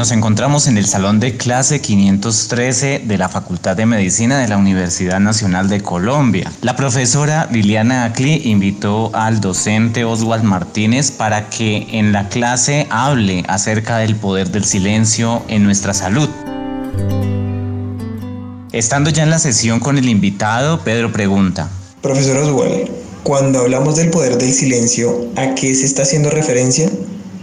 Nos encontramos en el salón de clase 513 de la Facultad de Medicina de la Universidad Nacional de Colombia. La profesora Liliana Acli invitó al docente Oswald Martínez para que en la clase hable acerca del poder del silencio en nuestra salud. Estando ya en la sesión con el invitado, Pedro pregunta. Profesor Oswald, cuando hablamos del poder del silencio, ¿a qué se está haciendo referencia?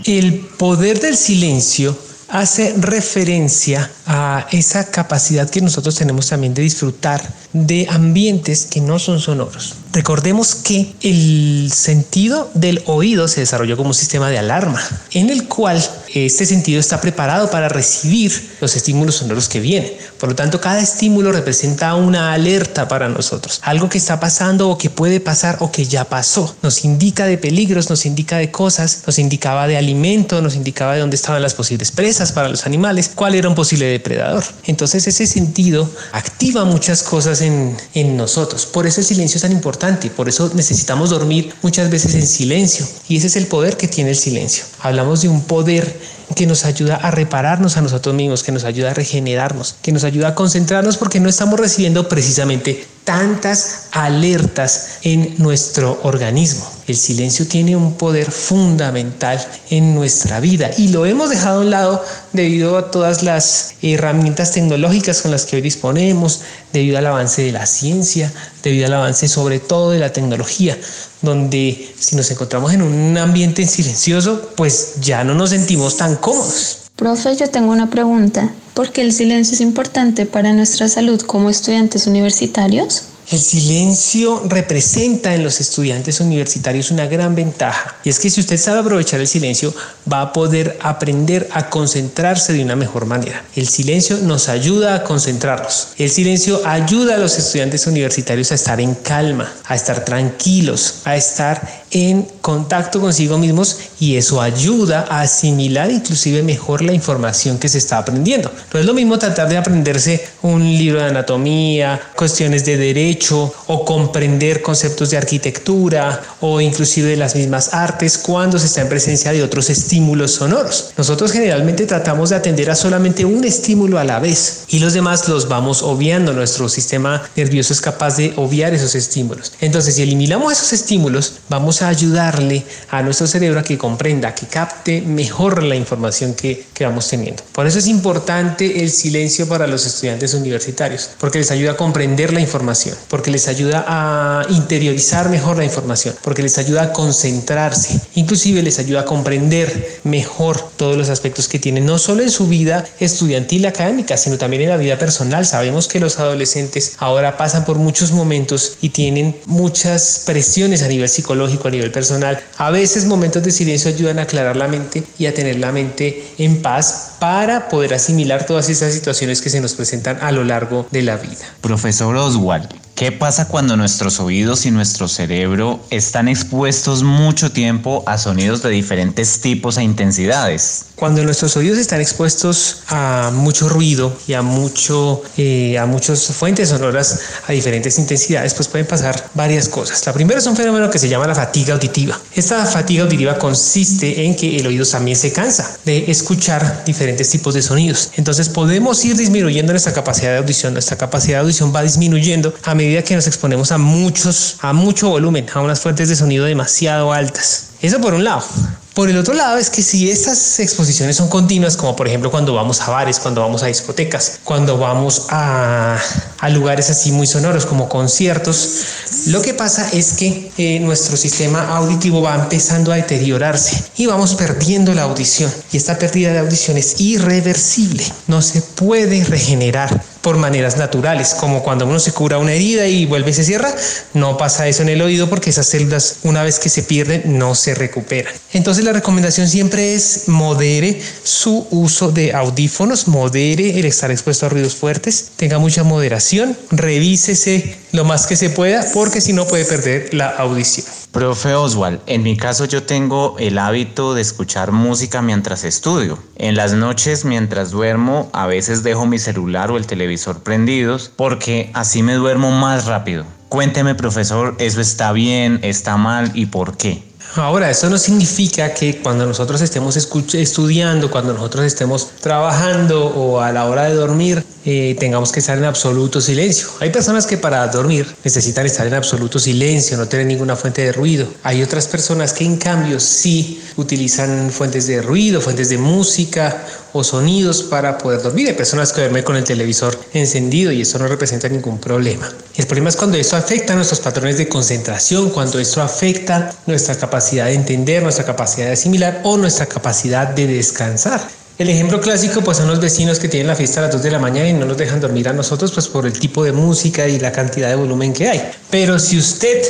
El poder del silencio hace referencia a esa capacidad que nosotros tenemos también de disfrutar de ambientes que no son sonoros. Recordemos que el sentido del oído se desarrolló como un sistema de alarma, en el cual este sentido está preparado para recibir los estímulos sonoros que vienen. Por lo tanto, cada estímulo representa una alerta para nosotros, algo que está pasando o que puede pasar o que ya pasó. Nos indica de peligros, nos indica de cosas, nos indicaba de alimento, nos indicaba de dónde estaban las posibles presas para los animales, cuál era un posible depredador. Entonces, ese sentido activa muchas cosas en, en nosotros. Por eso el silencio es tan importante por eso necesitamos dormir muchas veces en silencio y ese es el poder que tiene el silencio. Hablamos de un poder que nos ayuda a repararnos a nosotros mismos, que nos ayuda a regenerarnos, que nos ayuda a concentrarnos porque no estamos recibiendo precisamente tantas alertas en nuestro organismo. El silencio tiene un poder fundamental en nuestra vida y lo hemos dejado a un lado debido a todas las herramientas tecnológicas con las que hoy disponemos, debido al avance de la ciencia, debido al avance sobre todo de la tecnología, donde si nos encontramos en un ambiente silencioso, pues ya no nos sentimos tan cómodos. Profe, yo tengo una pregunta. ¿Por qué el silencio es importante para nuestra salud como estudiantes universitarios? El silencio representa en los estudiantes universitarios una gran ventaja y es que si usted sabe aprovechar el silencio va a poder aprender a concentrarse de una mejor manera. El silencio nos ayuda a concentrarnos. El silencio ayuda a los estudiantes universitarios a estar en calma, a estar tranquilos, a estar en contacto consigo mismos y eso ayuda a asimilar inclusive mejor la información que se está aprendiendo. No es lo mismo tratar de aprenderse un libro de anatomía, cuestiones de derecho o comprender conceptos de arquitectura o inclusive de las mismas artes cuando se está en presencia de otros estímulos sonoros. Nosotros generalmente tratamos de atender a solamente un estímulo a la vez y los demás los vamos obviando. Nuestro sistema nervioso es capaz de obviar esos estímulos. Entonces, si eliminamos esos estímulos, vamos a ayudarle a nuestro cerebro a que comprenda, que capte mejor la información que, que vamos teniendo. Por eso es importante el silencio para los estudiantes universitarios, porque les ayuda a comprender la información, porque les ayuda a interiorizar mejor la información, porque les ayuda a concentrarse, inclusive les ayuda a comprender mejor todos los aspectos que tienen, no solo en su vida estudiantil académica, sino también en la vida personal. Sabemos que los adolescentes ahora pasan por muchos momentos y tienen muchas presiones a nivel psicológico, a nivel personal. A veces momentos de silencio ayudan a aclarar la mente y a tener la mente en paz para poder asimilar todas esas situaciones que se nos presentan a lo largo de la vida. Profesor Oswald, ¿Qué pasa cuando nuestros oídos y nuestro cerebro están expuestos mucho tiempo a sonidos de diferentes tipos e intensidades? Cuando nuestros oídos están expuestos a mucho ruido y a, mucho, eh, a muchas fuentes sonoras a diferentes intensidades, pues pueden pasar varias cosas. La primera es un fenómeno que se llama la fatiga auditiva. Esta fatiga auditiva consiste en que el oído también se cansa de escuchar diferentes tipos de sonidos. Entonces podemos ir disminuyendo nuestra capacidad de audición. Nuestra capacidad de audición va disminuyendo a medida que nos exponemos a muchos, a mucho volumen, a unas fuentes de sonido demasiado altas. Eso por un lado. Por el otro lado es que si estas exposiciones son continuas, como por ejemplo cuando vamos a bares, cuando vamos a discotecas, cuando vamos a, lugares así muy sonoros como conciertos, lo que pasa es que eh, nuestro sistema auditivo va empezando a deteriorarse y vamos perdiendo la audición. Y esta pérdida de audición es irreversible, no se puede regenerar por maneras naturales, como cuando uno se cura una herida y vuelve y se cierra, no pasa eso en el oído porque esas células una vez que se pierden no se recuperan. Entonces la recomendación siempre es modere su uso de audífonos, modere el estar expuesto a ruidos fuertes, tenga mucha moderación, revísese lo más que se pueda porque si no puede perder la audición. Profe Oswald, en mi caso yo tengo el hábito de escuchar música mientras estudio. En las noches mientras duermo a veces dejo mi celular o el televisor prendidos porque así me duermo más rápido. Cuénteme profesor, ¿eso está bien, está mal y por qué? Ahora, eso no significa que cuando nosotros estemos estudiando, cuando nosotros estemos trabajando o a la hora de dormir, eh, tengamos que estar en absoluto silencio. Hay personas que para dormir necesitan estar en absoluto silencio, no tener ninguna fuente de ruido. Hay otras personas que en cambio sí utilizan fuentes de ruido, fuentes de música o sonidos para poder dormir. Hay personas que duermen con el televisor encendido y eso no representa ningún problema. El problema es cuando esto afecta nuestros patrones de concentración, cuando esto afecta nuestra capacidad de entender, nuestra capacidad de asimilar o nuestra capacidad de descansar. El ejemplo clásico pues son los vecinos que tienen la fiesta a las 2 de la mañana y no nos dejan dormir a nosotros pues por el tipo de música y la cantidad de volumen que hay. Pero si usted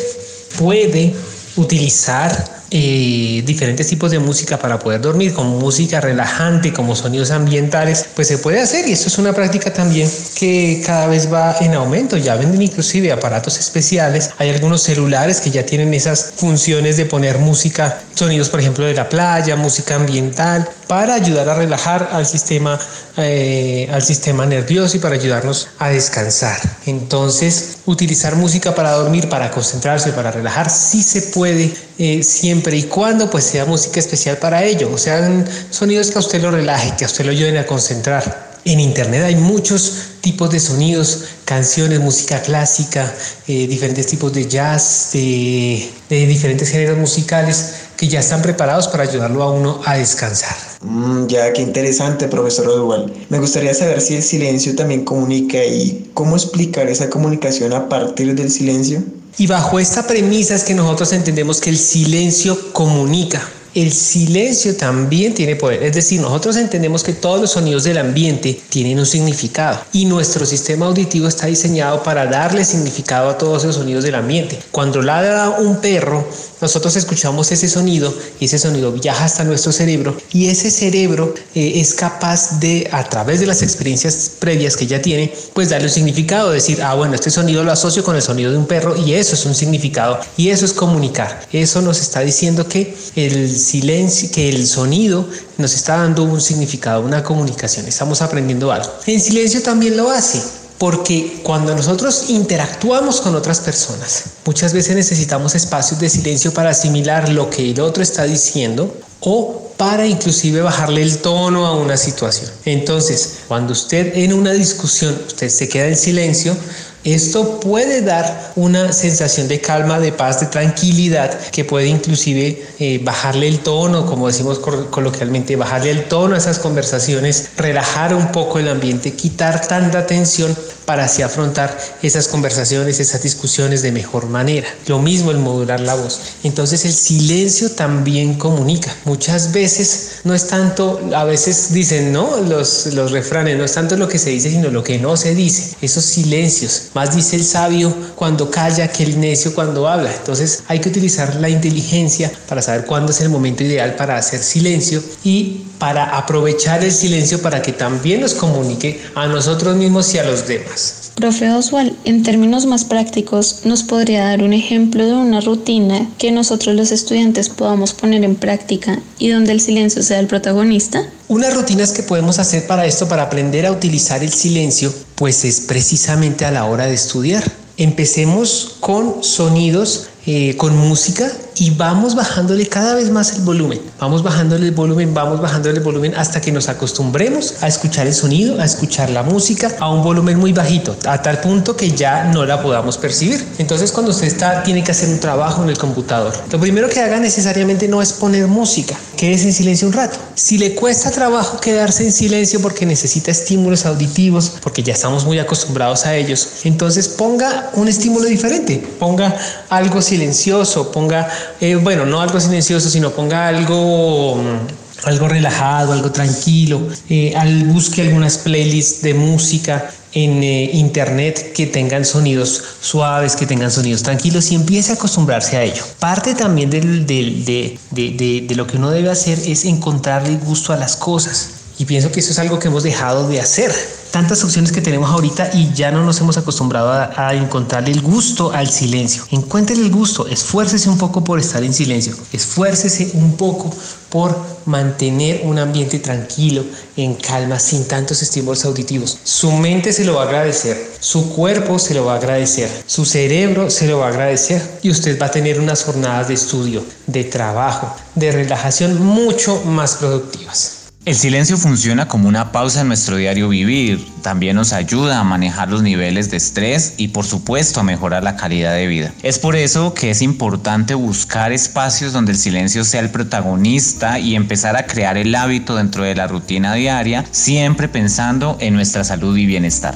puede utilizar eh, diferentes tipos de música para poder dormir, como música relajante, como sonidos ambientales, pues se puede hacer y esto es una práctica también que cada vez va en aumento. Ya venden inclusive aparatos especiales. Hay algunos celulares que ya tienen esas funciones de poner música, sonidos por ejemplo de la playa, música ambiental, para ayudar a relajar al sistema, eh, al sistema nervioso y para ayudarnos a descansar. Entonces, utilizar música para dormir, para concentrarse, para relajar, sí se puede eh, siempre y cuando pues sea música especial para ello, o sean sonidos que a usted lo relaje, que a usted lo ayuden a concentrar. En internet hay muchos tipos de sonidos, canciones, música clásica, eh, diferentes tipos de jazz, de, diferentes géneros musicales que ya están preparados para ayudarlo a uno a descansar. Mm, ya, qué interesante, profesor Odwell. Me gustaría saber si el silencio también comunica y cómo explicar esa comunicación a partir del silencio. Y bajo esta premisa es que nosotros entendemos que el silencio comunica. El silencio también tiene poder, es decir, nosotros entendemos que todos los sonidos del ambiente tienen un significado y nuestro sistema auditivo está diseñado para darle significado a todos esos sonidos del ambiente. Cuando ladra un perro, nosotros escuchamos ese sonido y ese sonido viaja hasta nuestro cerebro y ese cerebro eh, es capaz de, a través de las experiencias previas que ya tiene, pues darle un significado, decir, ah, bueno, este sonido lo asocio con el sonido de un perro y eso es un significado y eso es comunicar. Eso nos está diciendo que el silencio, que el sonido nos está dando un significado, una comunicación, estamos aprendiendo algo. En silencio también lo hace porque cuando nosotros interactuamos con otras personas, muchas veces necesitamos espacios de silencio para asimilar lo que el otro está diciendo o para inclusive bajarle el tono a una situación. Entonces, cuando usted en una discusión, usted se queda en silencio, esto puede dar una sensación de calma, de paz, de tranquilidad, que puede inclusive eh, bajarle el tono, como decimos coloquialmente, bajarle el tono a esas conversaciones, relajar un poco el ambiente, quitar tanta tensión para así afrontar esas conversaciones, esas discusiones de mejor manera. Lo mismo el modular la voz. Entonces el silencio también comunica. Muchas veces no es tanto, a veces dicen, ¿no? Los, los refranes, no es tanto lo que se dice, sino lo que no se dice. Esos silencios. Más dice el sabio cuando calla que el necio cuando habla. Entonces hay que utilizar la inteligencia para saber cuándo es el momento ideal para hacer silencio y para aprovechar el silencio para que también nos comunique a nosotros mismos y a los demás. Profe Oswald, en términos más prácticos, ¿nos podría dar un ejemplo de una rutina que nosotros los estudiantes podamos poner en práctica y donde el silencio sea el protagonista? Unas rutinas que podemos hacer para esto, para aprender a utilizar el silencio, pues es precisamente a la hora de estudiar. Empecemos con sonidos, eh, con música y vamos bajándole cada vez más el volumen. Vamos bajándole el volumen, vamos bajándole el volumen hasta que nos acostumbremos a escuchar el sonido, a escuchar la música a un volumen muy bajito, a tal punto que ya no la podamos percibir. Entonces cuando usted está, tiene que hacer un trabajo en el computador, lo primero que haga necesariamente no es poner música, quédese en silencio un rato. Si le cuesta trabajo quedarse en silencio porque necesita estímulos auditivos, porque ya estamos muy acostumbrados a ellos, entonces ponga un estímulo diferente, ponga algo silencioso, ponga, eh, bueno, no algo silencioso, sino ponga algo mm, algo relajado, algo tranquilo, eh, al busque algunas playlists de música en eh, internet que tengan sonidos suaves, que tengan sonidos tranquilos y empiece a acostumbrarse a ello. Parte también de, de, lo que uno debe hacer es encontrarle gusto a las cosas. Y pienso que eso es algo que hemos dejado de hacer tantas opciones que tenemos ahorita y ya no nos hemos acostumbrado a, encontrarle el gusto al silencio. Encuentre el gusto, esfuércese un poco por estar en silencio, esfuércese un poco por mantener un ambiente tranquilo, en calma, sin tantos estímulos auditivos. Su mente se lo va a agradecer, su cuerpo se lo va a agradecer, su cerebro se lo va a agradecer y usted va a tener unas jornadas de estudio, de trabajo, de relajación mucho más productivas. El silencio funciona como una pausa en nuestro diario vivir, también nos ayuda a manejar los niveles de estrés y por supuesto a mejorar la calidad de vida. Es por eso que es importante buscar espacios donde el silencio sea el protagonista y empezar a crear el hábito dentro de la rutina diaria, siempre pensando en nuestra salud y bienestar.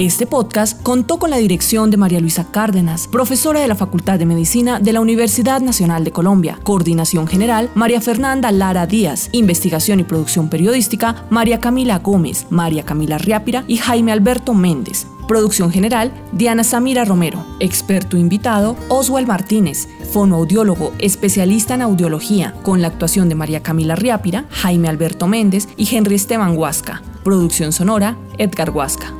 Este podcast contó con la dirección de María Luisa Cárdenas, profesora de la Facultad de Medicina de la Universidad Nacional de Colombia. Coordinación General, María Fernanda Lara Díaz. Investigación y producción periodística, María Camila Gómez, María Camila Riápira y Jaime Alberto Méndez. Producción general, Diana Samira Romero. Experto invitado, Oswald Martínez, fonoaudiólogo, especialista en audiología, con la actuación de María Camila Riápira, Jaime Alberto Méndez y Henry Esteban Huasca. Producción sonora, Edgar Huasca.